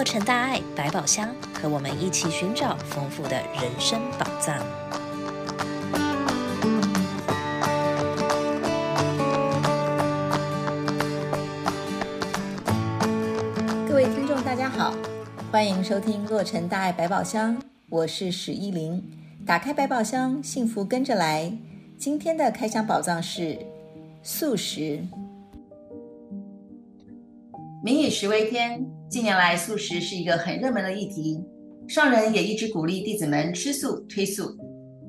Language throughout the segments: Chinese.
洛城大爱百宝箱，和我们一起寻找丰富的人生宝藏。各位听众，大家好，欢迎收听洛城大爱百宝箱，我是史依琳。打开百宝箱，幸福跟着来。今天的开箱宝藏是素食。民以食为天，近年来素食是一个很热门的议题。上人也一直鼓励弟子们吃素、推素，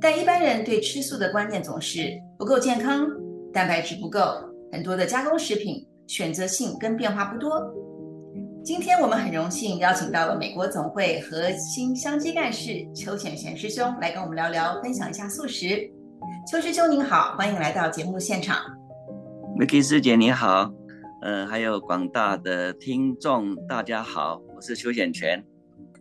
但一般人对吃素的观念总是不够健康，蛋白质不够，很多的加工食品选择性跟变化不多。今天我们很荣幸邀请到了美国总会核心香鸡干事邱显贤师兄来跟我们聊聊，分享一下素食。邱师兄您好，欢迎来到节目现场。Miki 师姐你好。呃，还有广大的听众，大家好，我是邱显全。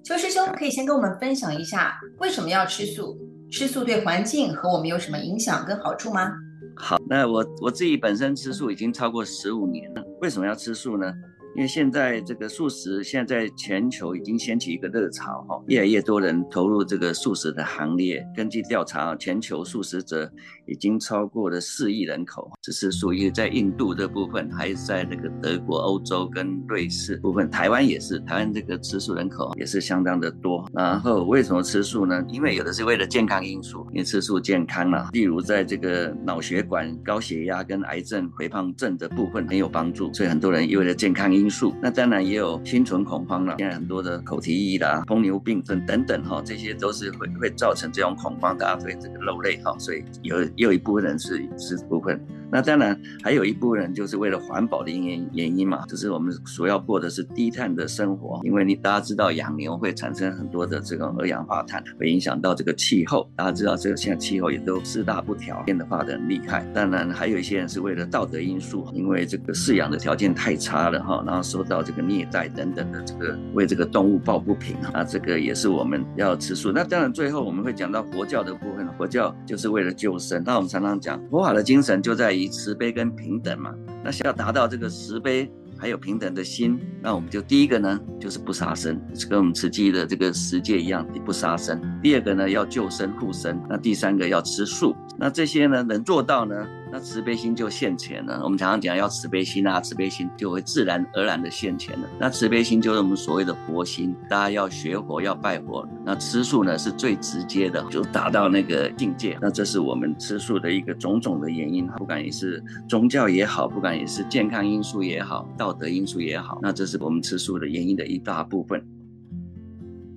邱师兄，可以先跟我们分享一下为什么要吃素？吃素对环境和我们有什么影响跟好处吗？好，那我我自己本身吃素已经超过十五年了，为什么要吃素呢？因为现在这个素食，现在在全球已经掀起一个热潮哈，越来越多人投入这个素食的行列。根据调查，全球素食者已经超过了四亿人口，只是属于在印度这部分，还是在那个德国、欧洲跟瑞士部分，台湾也是，台湾这个吃素人口也是相当的多。然后为什么吃素呢？因为有的是为了健康因素，因为吃素健康了，例如在这个脑血管、高血压跟癌症、肥胖症的部分很有帮助，所以很多人为了健康因。因素，那当然也有心存恐慌了。现在很多的口蹄疫啦、疯牛病症等等哈，这些都是会会造成这种恐慌，大家对这个肉类哈，所以有有一部分人是是部分。那当然还有一部分人就是为了环保的原原因嘛，就是我们所要过的是低碳的生活，因为你大家知道养牛会产生很多的这种二氧化碳，会影响到这个气候。大家知道这个现在气候也都四大不调，变化的很厉害。当然还有一些人是为了道德因素，因为这个饲养的条件太差了哈，然后受到这个虐待等等的这个为这个动物抱不平啊，这个也是我们要吃素。那当然最后我们会讲到佛教的部分，佛教就是为了救生。那我们常常讲佛法的精神就在于以慈悲跟平等嘛，那想要达到这个慈悲还有平等的心，那我们就第一个呢，就是不杀生，跟我们慈济的这个十戒一样，你不杀生。第二个呢，要救生护生。那第三个要吃素。那这些呢，能做到呢？那慈悲心就现前了。我们常常讲要慈悲心啊，慈悲心就会自然而然的现前了。那慈悲心就是我们所谓的佛心，大家要学佛，要拜佛。那吃素呢是最直接的，就达到那个境界。那这是我们吃素的一个种种的原因，不管你是宗教也好，不管你是健康因素也好，道德因素也好，那这是我们吃素的原因的一大部分。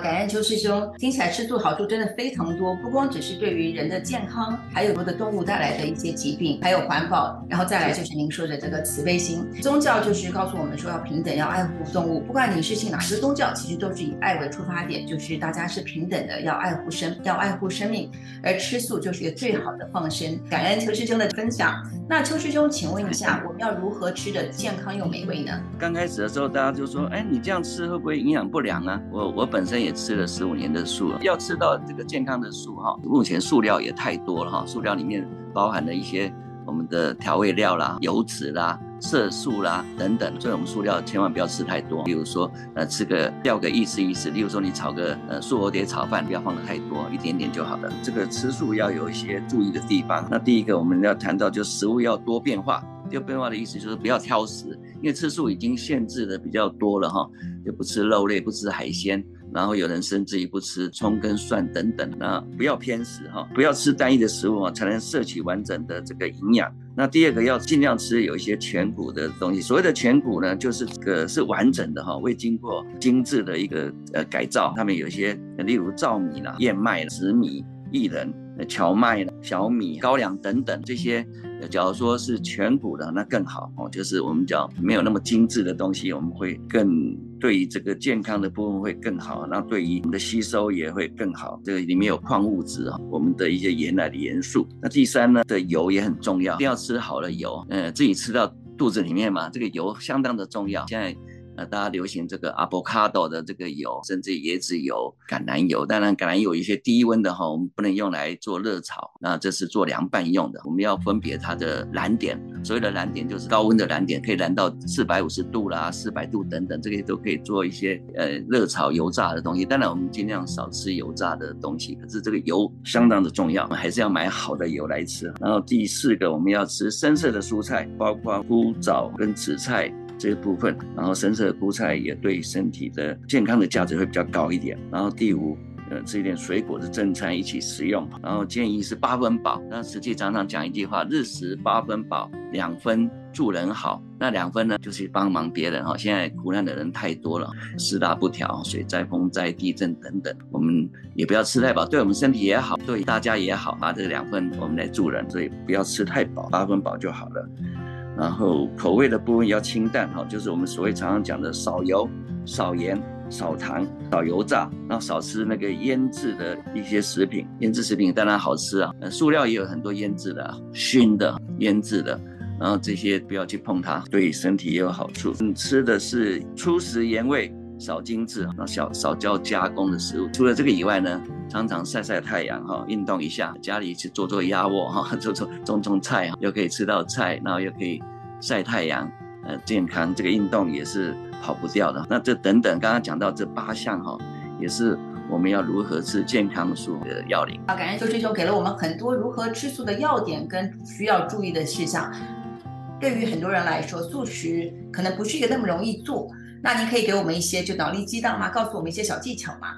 感恩邱师兄，听起来吃素好处真的非常多，不光只是对于人的健康，还有很多的动物带来的一些疾病，还有环保，然后再来就是您说的这个慈悲心。宗教就是告诉我们说要平等，要爱护动物，不管你是信哪个宗教，其实都是以爱为出发点，就是大家是平等的，要爱护生，要爱护生命，而吃素就是一个最好的放生。感恩邱师兄的分享。那邱师兄，请问一下，我们要如何吃的健康又美味呢？刚开始的时候，大家就说，哎，你这样吃会不会营养不良啊？我我本身也。吃了十五年的素，要吃到这个健康的素哈，目前素料也太多了哈，素料里面包含了一些我们的调味料啦、油脂啦、色素啦等等，所以我们素料千万不要吃太多。比如说，呃，吃个调个意思意思，例如说你炒个呃素藕碟炒饭，不要放的太多，一点点就好了。这个吃素要有一些注意的地方。那第一个我们要谈到，就食物要多变化。多变化的意思就是不要挑食，因为吃素已经限制的比较多了哈，就不吃肉类，不吃海鲜。然后有人甚至于不吃葱跟蒜等等，那不要偏食哈，不要吃单一的食物啊，才能摄取完整的这个营养。那第二个要尽量吃有一些全谷的东西，所谓的全谷呢，就是这个是完整的哈，未经过精致的一个呃改造。他们有一些，例如糙米啦、燕麦、紫米、薏仁。荞麦、小米、高粱等等这些，假如说是全谷的，那更好哦。就是我们讲没有那么精致的东西，我们会更对于这个健康的部分会更好，那对于我们的吸收也会更好。这个里面有矿物质啊，我们的一些原来的元素。那第三呢，的油也很重要，一定要吃好的油，呃，自己吃到肚子里面嘛，这个油相当的重要。现在呃，大家流行这个 avocado 的这个油，甚至椰子油、橄榄油。当然，橄榄油有一些低温的哈，我们不能用来做热炒，那这是做凉拌用的。我们要分别它的燃点，所谓的燃点就是高温的燃点，可以燃到四百五十度啦、四百度等等，这些都可以做一些呃热炒油炸的东西。当然，我们尽量少吃油炸的东西，可是这个油相当的重要，还是要买好的油来吃。然后第四个，我们要吃深色的蔬菜，包括菇枣跟紫菜。这部分，然后深色的蔬菜也对身体的健康的价值会比较高一点。然后第五，呃，吃一点水果的正餐一起食用。然后建议是八分饱，那实际常常讲一句话：日食八分饱，两分助人好。那两分呢，就是帮忙别人哈。现在苦难的人太多了，四大不调，水灾、风灾、地震等等，我们也不要吃太饱，对我们身体也好，对大家也好。把这两分我们来助人，所以不要吃太饱，八分饱就好了。然后口味的部分要清淡哈，就是我们所谓常常讲的少油、少盐、少糖、少油炸，然后少吃那个腌制的一些食品。腌制食品当然好吃啊，塑料也有很多腌制的、熏的、腌制的，然后这些不要去碰它，对身体也有好处。你吃的是粗食盐味。少精致，然后少少加加工的食物。除了这个以外呢，常常晒晒太阳哈，运动一下，家里去做做压卧哈，做做种种菜，又可以吃到菜，然后又可以晒太阳，呃，健康。这个运动也是跑不掉的。那这等等，刚刚讲到这八项哈，也是我们要如何吃健康素的要领。好，感恩秋师兄给了我们很多如何吃素的要点跟需要注意的事项。对于很多人来说，素食可能不是一个那么容易做。那您可以给我们一些就脑力激荡吗？告诉我们一些小技巧吗？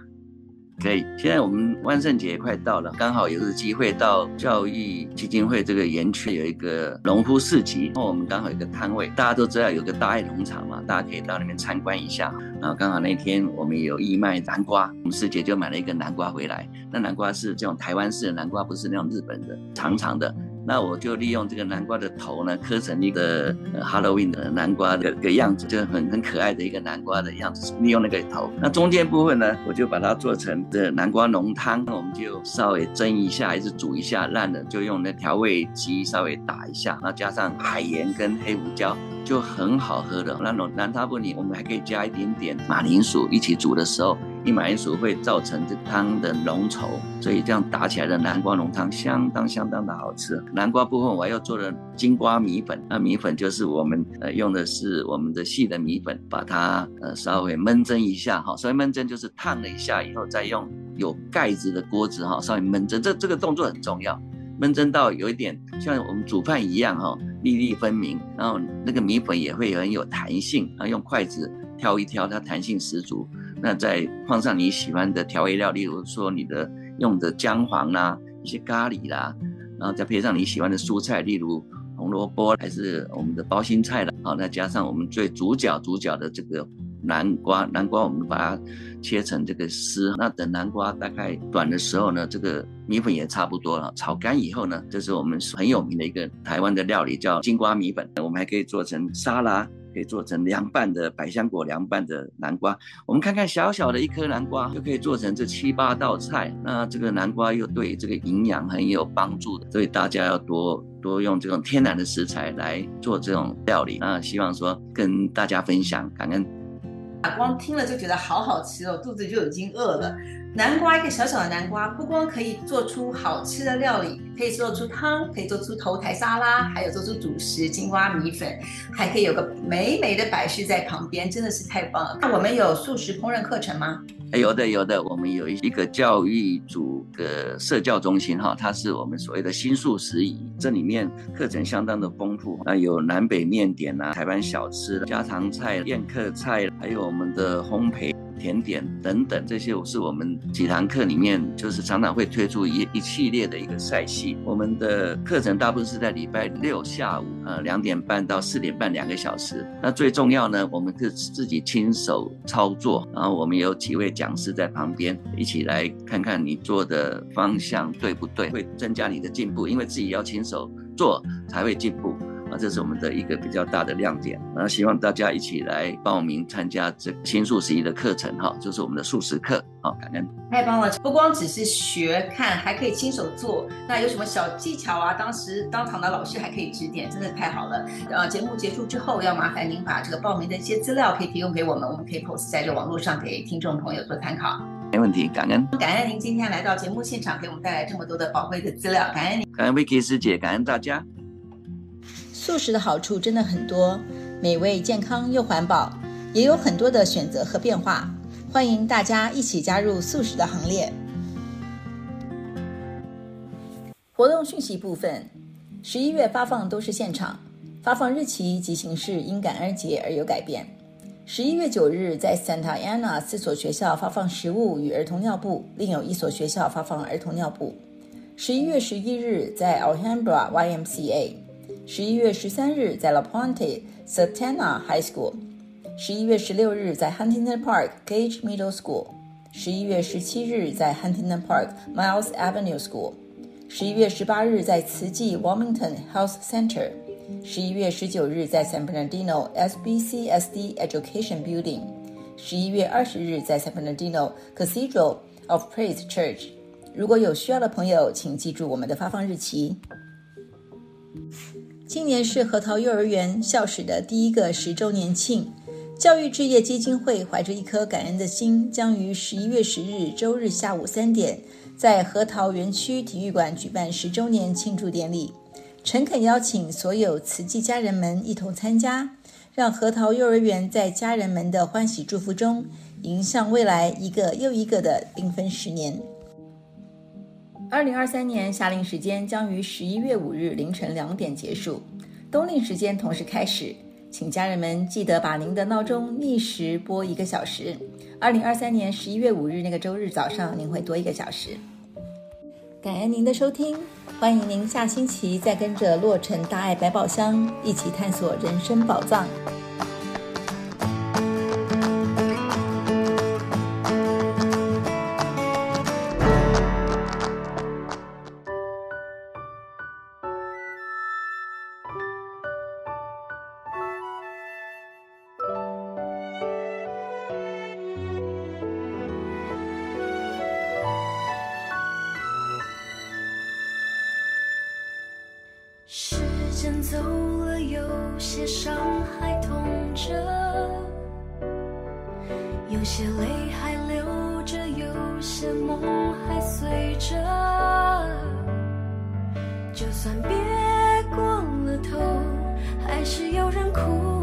可以。现在我们万圣节快到了，刚好有个机会到教育基金会这个园区有一个农夫市集，然后我们刚好有个摊位，大家都知道有个大爱农场嘛，大家可以到那边参观一下。然后刚好那天我们有义卖南瓜，我们师姐就买了一个南瓜回来。那南瓜是这种台湾式的南瓜，不是那种日本的长长的。那我就利用这个南瓜的头呢，刻成一个 Halloween 的南瓜的个样子，就很很可爱的一个南瓜的样子。利用那个头，那中间部分呢，我就把它做成的南瓜浓汤。我们就稍微蒸一下，还是煮一下，烂了就用那调味机稍微打一下，然后加上海盐跟黑胡椒，就很好喝的。那种南汤不里，我们还可以加一点点马铃薯，一起煮的时候。一马铃薯会造成这汤的浓稠，所以这样打起来的南瓜浓汤相当相当的好吃。南瓜部分我还要做的金瓜米粉，那米粉就是我们呃用的是我们的细的米粉，把它呃稍微焖蒸一下哈，稍微焖蒸就是烫了一下以后，再用有盖子的锅子哈稍微焖蒸，这这个动作很重要，焖蒸到有一点像我们煮饭一样哈，粒粒分明，然后那个米粉也会很有弹性，然后用筷子挑一挑，它弹性十足。那再放上你喜欢的调味料，例如说你的用的姜黄啦、一些咖喱啦，然后再配上你喜欢的蔬菜，例如红萝卜还是我们的包心菜啦，好，再加上我们最主角主角的这个南瓜，南瓜我们把它切成这个丝。那等南瓜大概短的时候呢，这个米粉也差不多了，炒干以后呢，这是我们很有名的一个台湾的料理，叫金瓜米粉。我们还可以做成沙拉。可以做成凉拌的百香果凉拌的南瓜，我们看看小小的一颗南瓜就可以做成这七八道菜。那这个南瓜又对这个营养很有帮助的，所以大家要多多用这种天然的食材来做这种料理。那希望说跟大家分享，感恩。光听了就觉得好好吃哦，肚子就已经饿了。南瓜，一个小小的南瓜，不光可以做出好吃的料理，可以做出汤，可以做出头台沙拉，还有做出主食金瓜米粉，还可以有个美美的摆饰在旁边，真的是太棒了。那我们有素食烹饪课程吗？有的，有的，我们有一个教育组的社教中心哈，它是我们所谓的新素食仪，这里面课程相当的丰富，那有南北面点啊，台湾小吃、家常菜、宴客菜，还有我们的烘焙。甜点等等，这些是我们几堂课里面，就是常常会推出一一系列的一个赛系。我们的课程大部分是在礼拜六下午，呃，两点半到四点半两个小时。那最重要呢，我们是自己亲手操作，然后我们有几位讲师在旁边，一起来看看你做的方向对不对，会增加你的进步，因为自己要亲手做才会进步。啊，这是我们的一个比较大的亮点。那希望大家一起来报名参加这个新素食仪的课程哈，就是我们的素食课。好，感恩。太棒了，不光只是学看，还可以亲手做。那有什么小技巧啊？当时当场的老师还可以指点，真的太好了。呃，节目结束之后，要麻烦您把这个报名的一些资料可以提供给我们，我们可以 post 在这网络上给听众朋友做参考。没问题，感恩。感恩您今天来到节目现场，给我们带来这么多的宝贵的资料，感恩您。感恩 Vicky 师姐，感恩大家。素食的好处真的很多，美味、健康又环保，也有很多的选择和变化。欢迎大家一起加入素食的行列。活动讯息部分，十一月发放都是现场，发放日期及形式因感恩节而有改变。十一月九日在 Santa Ana 四所学校发放食物与儿童尿布，另有一所学校发放儿童尿布。十一月十一日在 Alhambra YMCA。十一月十三日在 La Puente Santana High School，十一月十六日在 Huntington Park Gage Middle School，十一月十七日在 Huntington Park Miles Avenue School，十一月十八日在慈济 Wilmington Health Center，十一月十九日在 San Bernardino SBCSD Education Building，十一月二十日在 San Bernardino Cathedral of Praise Church。如果有需要的朋友，请记住我们的发放日期。今年是核桃幼儿园校史的第一个十周年庆，教育置业基金会怀着一颗感恩的心，将于十一月十日周日下午三点，在核桃园区体育馆举办十周年庆祝典礼，诚恳邀请所有慈济家人们一同参加，让核桃幼儿园在家人们的欢喜祝福中，迎向未来一个又一个的缤纷十年。二零二三年夏令时间将于十一月五日凌晨两点结束，冬令时间同时开始，请家人们记得把您的闹钟逆时拨一个小时。二零二三年十一月五日那个周日早上，您会多一个小时。感恩您的收听，欢迎您下星期再跟着洛城大爱百宝箱一起探索人生宝藏。时间走了，有些伤还痛着，有些泪还流着，有些梦还随着。就算别过了头，还是有人哭。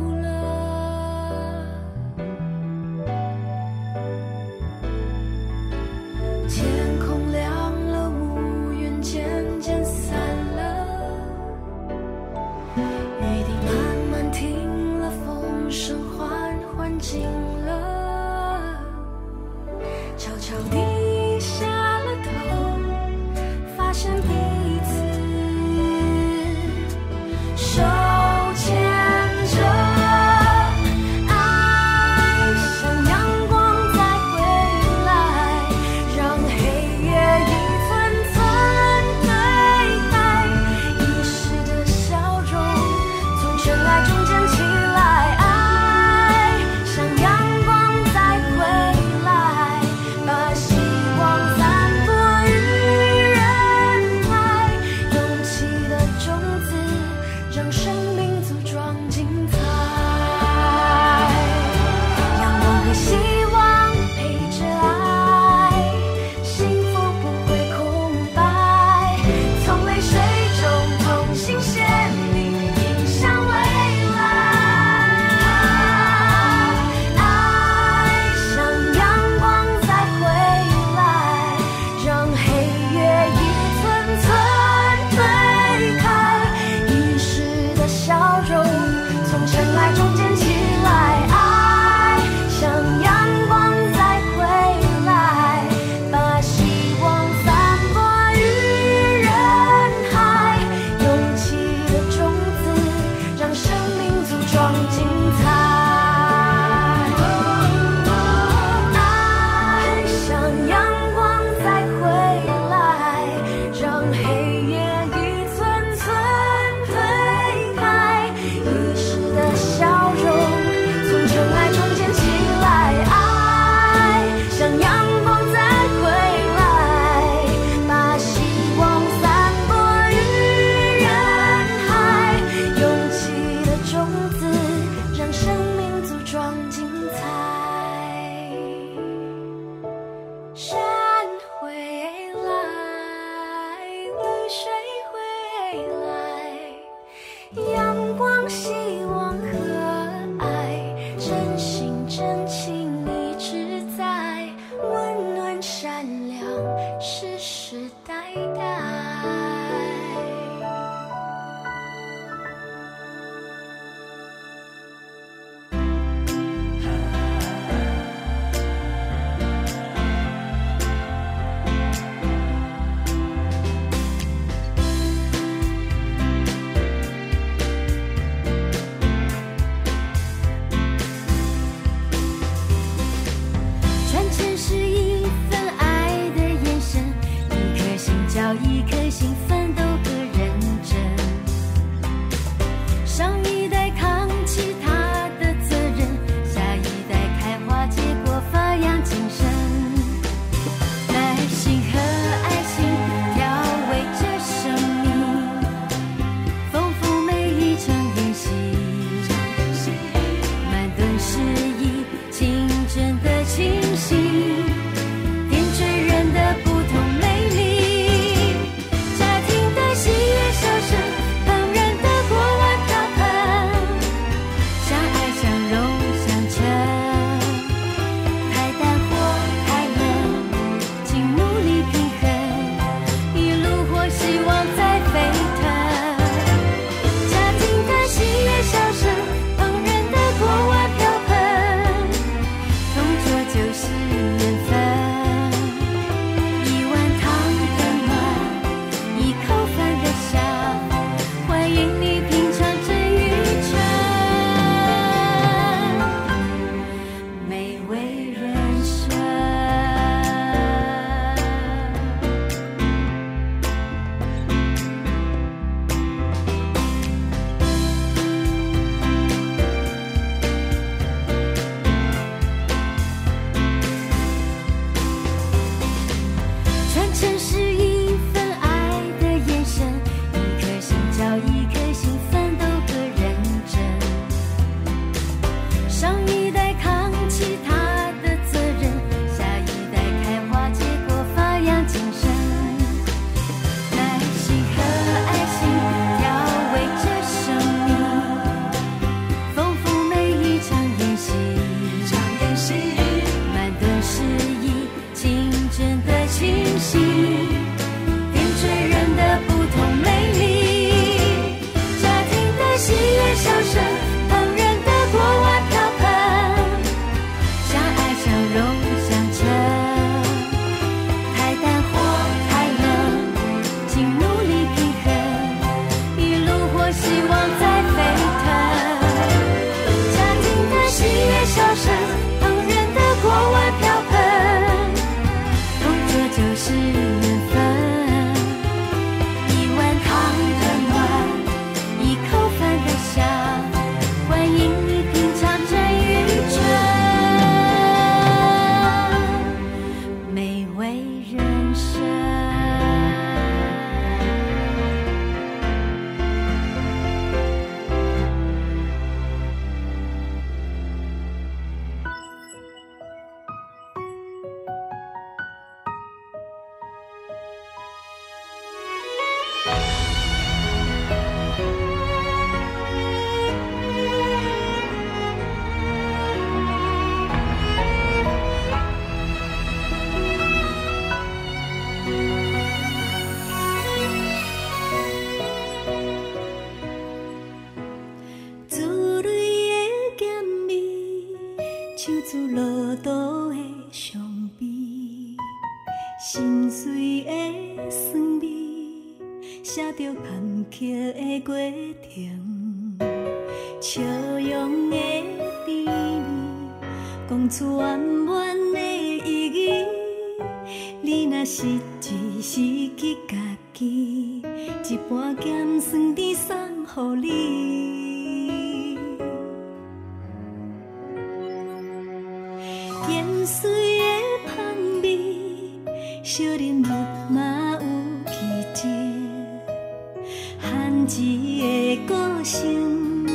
一个个性，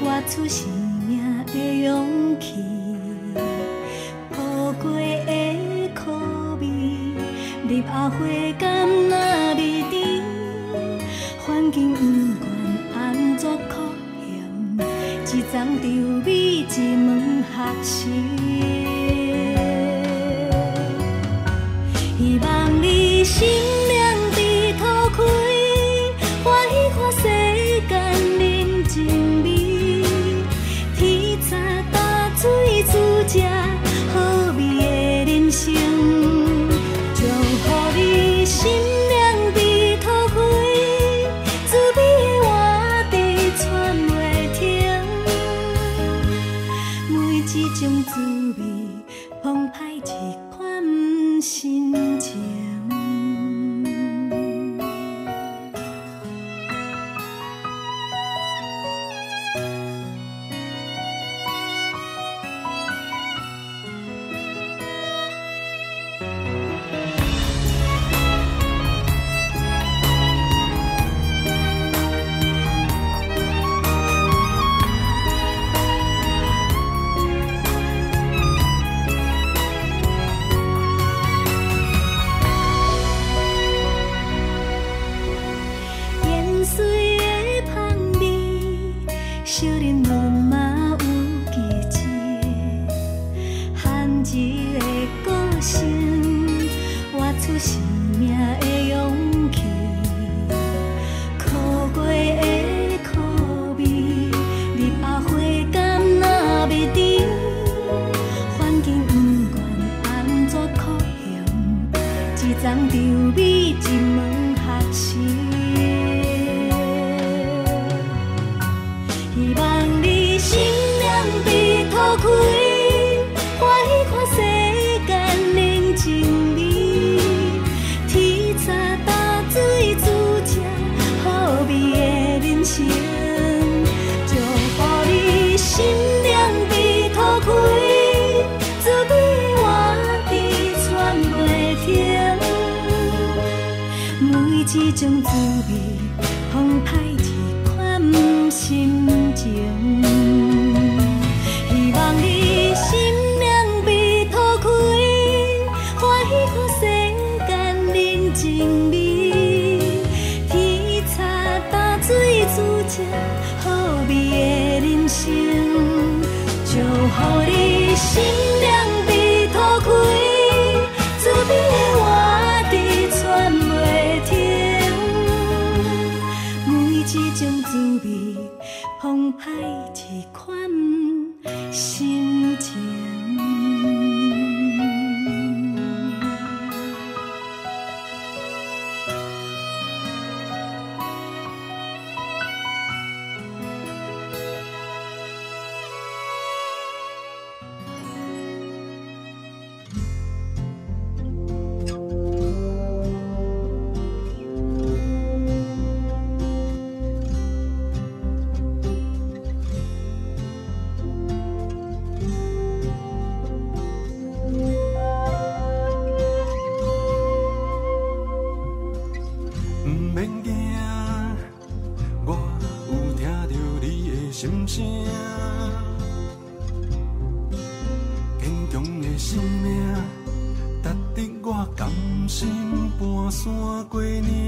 活出生命的勇气。苦过的苦味，入喉回甘那味甜。环境不管安怎苦险，一丛稻米一门学习。你。风摆一卷心情，希望你心被，欢喜看世间人情味，天大水煮好味的人生，你心。爱免惊，我有听到你的心声。坚强的生命，值得我甘心搬山过岭。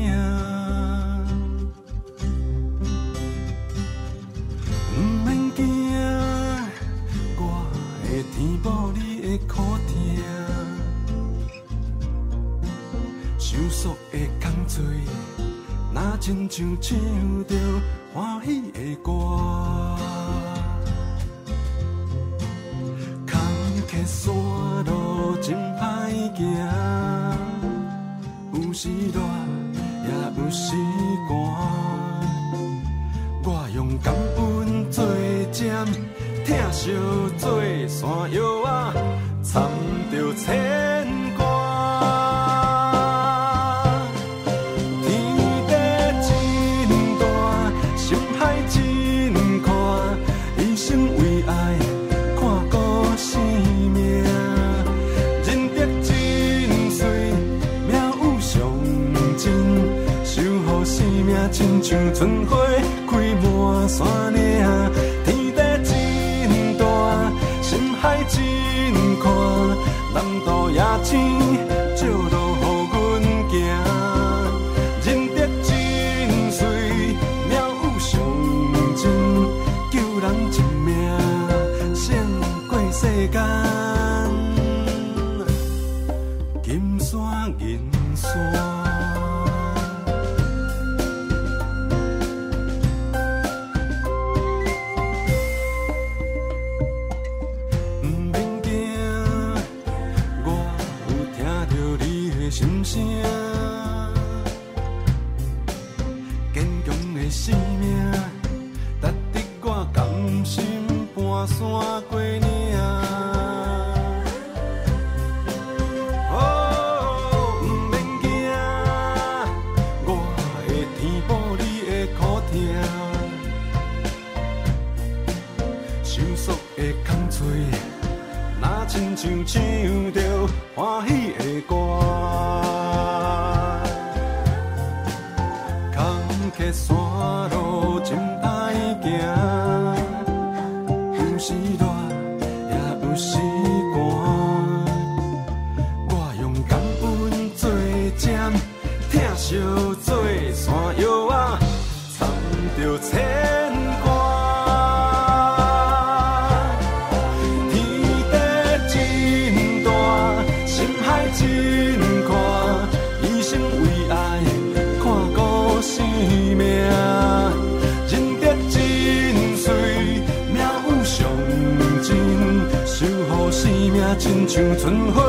像春花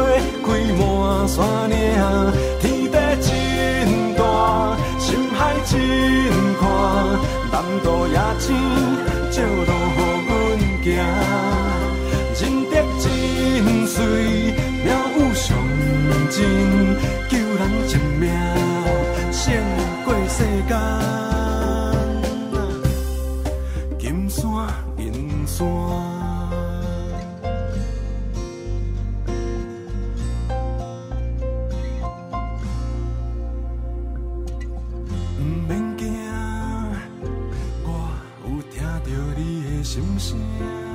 开满山岭，天地真大，心海真宽，南渡夜深，照路予阮行。人得真水，妙有上真，救人一命，胜过世间。心事。